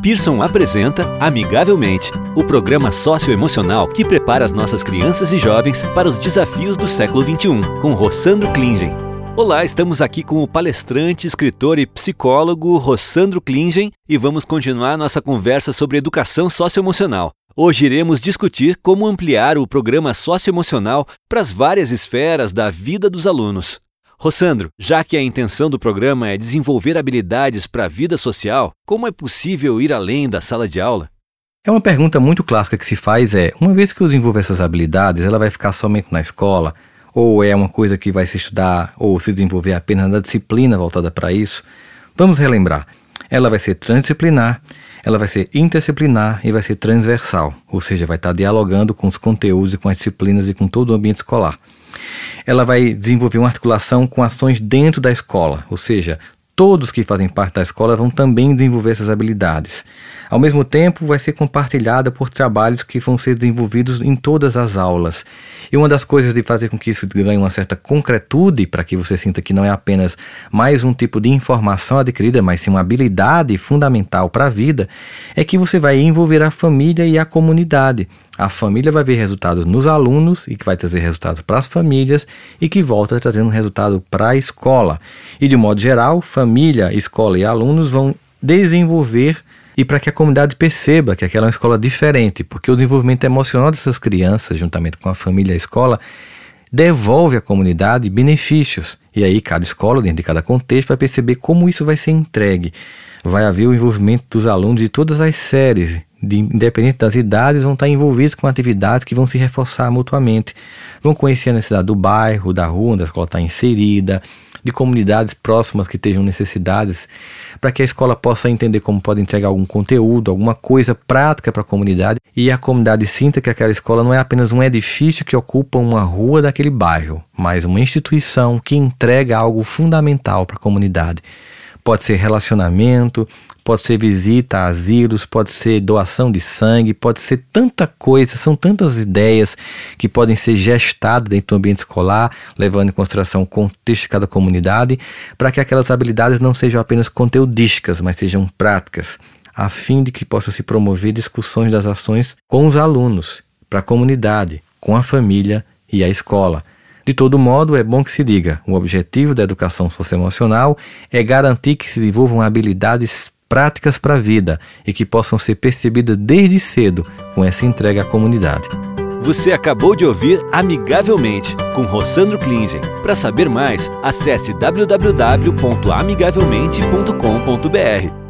Pearson apresenta Amigavelmente, o programa socioemocional que prepara as nossas crianças e jovens para os desafios do século XXI, com Rossandro Klingen. Olá, estamos aqui com o palestrante, escritor e psicólogo Rossandro Klingen e vamos continuar nossa conversa sobre educação socioemocional. Hoje iremos discutir como ampliar o programa socioemocional para as várias esferas da vida dos alunos. Rossandro, já que a intenção do programa é desenvolver habilidades para a vida social, como é possível ir além da sala de aula? É uma pergunta muito clássica que se faz é, uma vez que eu desenvolver essas habilidades, ela vai ficar somente na escola? Ou é uma coisa que vai se estudar ou se desenvolver apenas na disciplina voltada para isso? Vamos relembrar. Ela vai ser transdisciplinar, ela vai ser interdisciplinar e vai ser transversal, ou seja, vai estar dialogando com os conteúdos e com as disciplinas e com todo o ambiente escolar. Ela vai desenvolver uma articulação com ações dentro da escola, ou seja, todos que fazem parte da escola vão também desenvolver essas habilidades. Ao mesmo tempo, vai ser compartilhada por trabalhos que vão ser desenvolvidos em todas as aulas. E uma das coisas de fazer com que isso ganhe uma certa concretude, para que você sinta que não é apenas mais um tipo de informação adquirida, mas sim uma habilidade fundamental para a vida, é que você vai envolver a família e a comunidade. A família vai ver resultados nos alunos e que vai trazer resultados para as famílias e que volta trazendo resultado para a escola. E de modo geral, família, escola e alunos vão desenvolver e para que a comunidade perceba que aquela é uma escola diferente, porque o desenvolvimento emocional dessas crianças, juntamente com a família e a escola, devolve à comunidade benefícios. E aí cada escola, dentro de cada contexto, vai perceber como isso vai ser entregue. Vai haver o envolvimento dos alunos de todas as séries, de, independente das idades, vão estar envolvidos com atividades que vão se reforçar mutuamente. Vão conhecer a necessidade do bairro, da rua onde a escola está inserida, de comunidades próximas que tenham necessidades, para que a escola possa entender como pode entregar algum conteúdo, alguma coisa prática para a comunidade e a comunidade sinta que aquela escola não é apenas um edifício que ocupa uma rua daquele bairro, mas uma instituição que entrega algo fundamental para a comunidade. Pode ser relacionamento, pode ser visita a asilos, pode ser doação de sangue, pode ser tanta coisa, são tantas ideias que podem ser gestadas dentro do ambiente escolar, levando em consideração o contexto de cada comunidade, para que aquelas habilidades não sejam apenas conteudísticas, mas sejam práticas, a fim de que possa se promover discussões das ações com os alunos, para a comunidade, com a família e a escola. De todo modo, é bom que se diga: o objetivo da educação socioemocional é garantir que se desenvolvam habilidades práticas para a vida e que possam ser percebidas desde cedo com essa entrega à comunidade. Você acabou de ouvir Amigavelmente com Rossandro Klingen. Para saber mais, acesse www.amigavelmente.com.br.